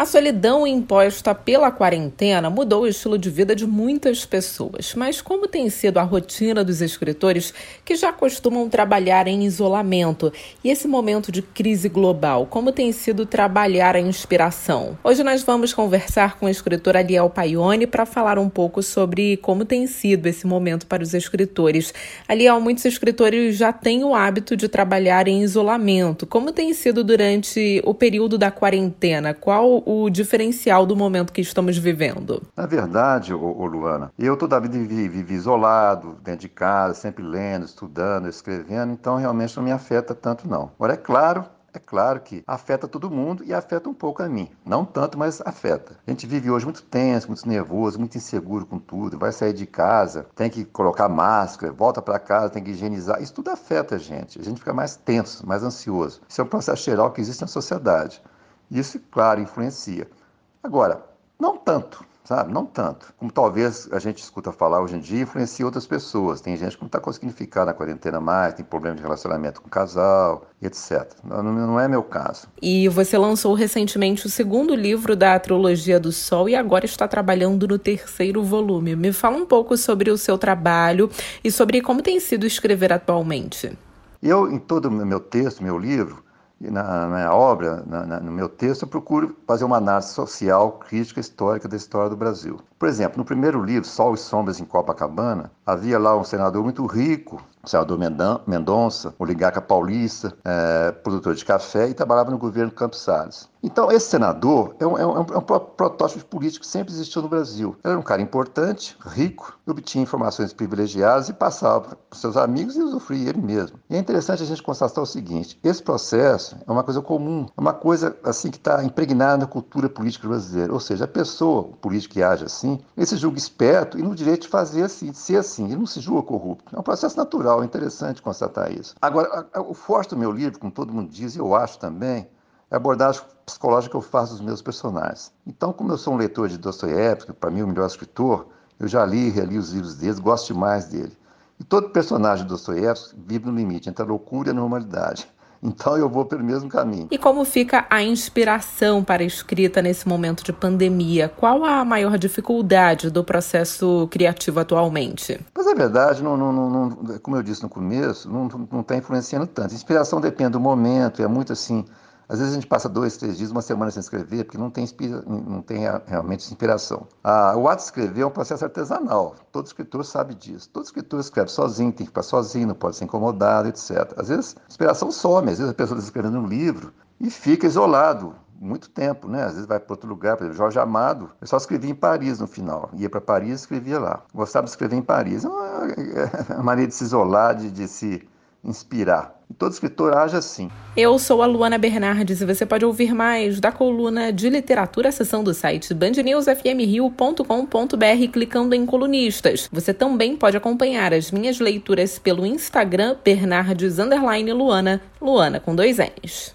A solidão imposta pela quarentena mudou o estilo de vida de muitas pessoas. Mas como tem sido a rotina dos escritores que já costumam trabalhar em isolamento? E esse momento de crise global, como tem sido trabalhar a inspiração? Hoje nós vamos conversar com o escritor Aliel Paione para falar um pouco sobre como tem sido esse momento para os escritores. Aliel, muitos escritores já têm o hábito de trabalhar em isolamento. Como tem sido durante o período da quarentena? Qual o diferencial do momento que estamos vivendo? Na verdade, ô, ô Luana, eu toda a vida vivi, vivi, isolado, dentro de casa, sempre lendo, estudando, escrevendo, então realmente não me afeta tanto não. Agora, é claro é claro que afeta todo mundo e afeta um pouco a mim. Não tanto, mas afeta. A gente vive hoje muito tenso, muito nervoso, muito inseguro com tudo. Vai sair de casa, tem que colocar máscara, volta para casa, tem que higienizar. Isso tudo afeta a gente. A gente fica mais tenso, mais ansioso. Isso é um processo geral que existe na sociedade. Isso, claro, influencia. Agora, não tanto, sabe? Não tanto. Como talvez a gente escuta falar hoje em dia, influencia outras pessoas. Tem gente que não está conseguindo ficar na quarentena mais, tem problema de relacionamento com o casal, etc. Não, não, é meu caso. E você lançou recentemente o segundo livro da trilogia do Sol e agora está trabalhando no terceiro volume. Me fala um pouco sobre o seu trabalho e sobre como tem sido escrever atualmente. Eu, em todo o meu texto, meu livro, na, na obra, na, na, no meu texto, eu procuro fazer uma análise social, crítica, histórica da história do Brasil. Por exemplo, no primeiro livro, Sol e Sombras em Copacabana, havia lá um senador muito rico, o senador Mendonça, oligarca paulista, é, produtor de café e trabalhava no governo Campos Salles. Então, esse senador é um, é, um, é um, protótipo político que sempre existiu no Brasil. Ele era um cara importante, rico, obtinha informações privilegiadas e passava para seus amigos e usufruía ele mesmo. E é interessante a gente constatar o seguinte: esse processo é uma coisa comum, é uma coisa assim que está impregnada na cultura política brasileira. Ou seja, a pessoa, o político que age assim, ele se julga esperto e no direito de fazer assim, de ser assim. Ele não se julga corrupto. É um processo natural, é interessante constatar isso. Agora, o forte do meu livro, como todo mundo diz, eu acho também, é a abordagem psicológica que eu faço dos meus personagens. Então, como eu sou um leitor de Dostoiévski, para mim o melhor escritor, eu já li e reli os livros dele, gosto demais dele. E todo personagem de Dostoiévski vive no limite entre a loucura e a normalidade. Então eu vou pelo mesmo caminho. E como fica a inspiração para a escrita nesse momento de pandemia? Qual a maior dificuldade do processo criativo atualmente? Mas a verdade, não, não, não, como eu disse no começo, não está influenciando tanto. A inspiração depende do momento, é muito assim às vezes a gente passa dois, três dias, uma semana sem escrever, porque não tem, inspira, não tem realmente inspiração. Ah, o ato de escrever é um processo artesanal. Todo escritor sabe disso. Todo escritor escreve sozinho, tem que ficar sozinho, não pode ser incomodado, etc. Às vezes a inspiração some, às vezes a pessoa está escrevendo um livro e fica isolado muito tempo, né? Às vezes vai para outro lugar, por exemplo, Jorge Amado, eu só escrevia em Paris no final. Ia para Paris e escrevia lá. Gostava de escrever em Paris. É uma, é maneira de se isolar, de, de se inspirar. E todo escritor age assim. Eu sou a Luana Bernardes e você pode ouvir mais da coluna de literatura acessando o site bandnewsfmrio.com.br clicando em colunistas. Você também pode acompanhar as minhas leituras pelo Instagram Bernardes Luana, Luana com dois N's.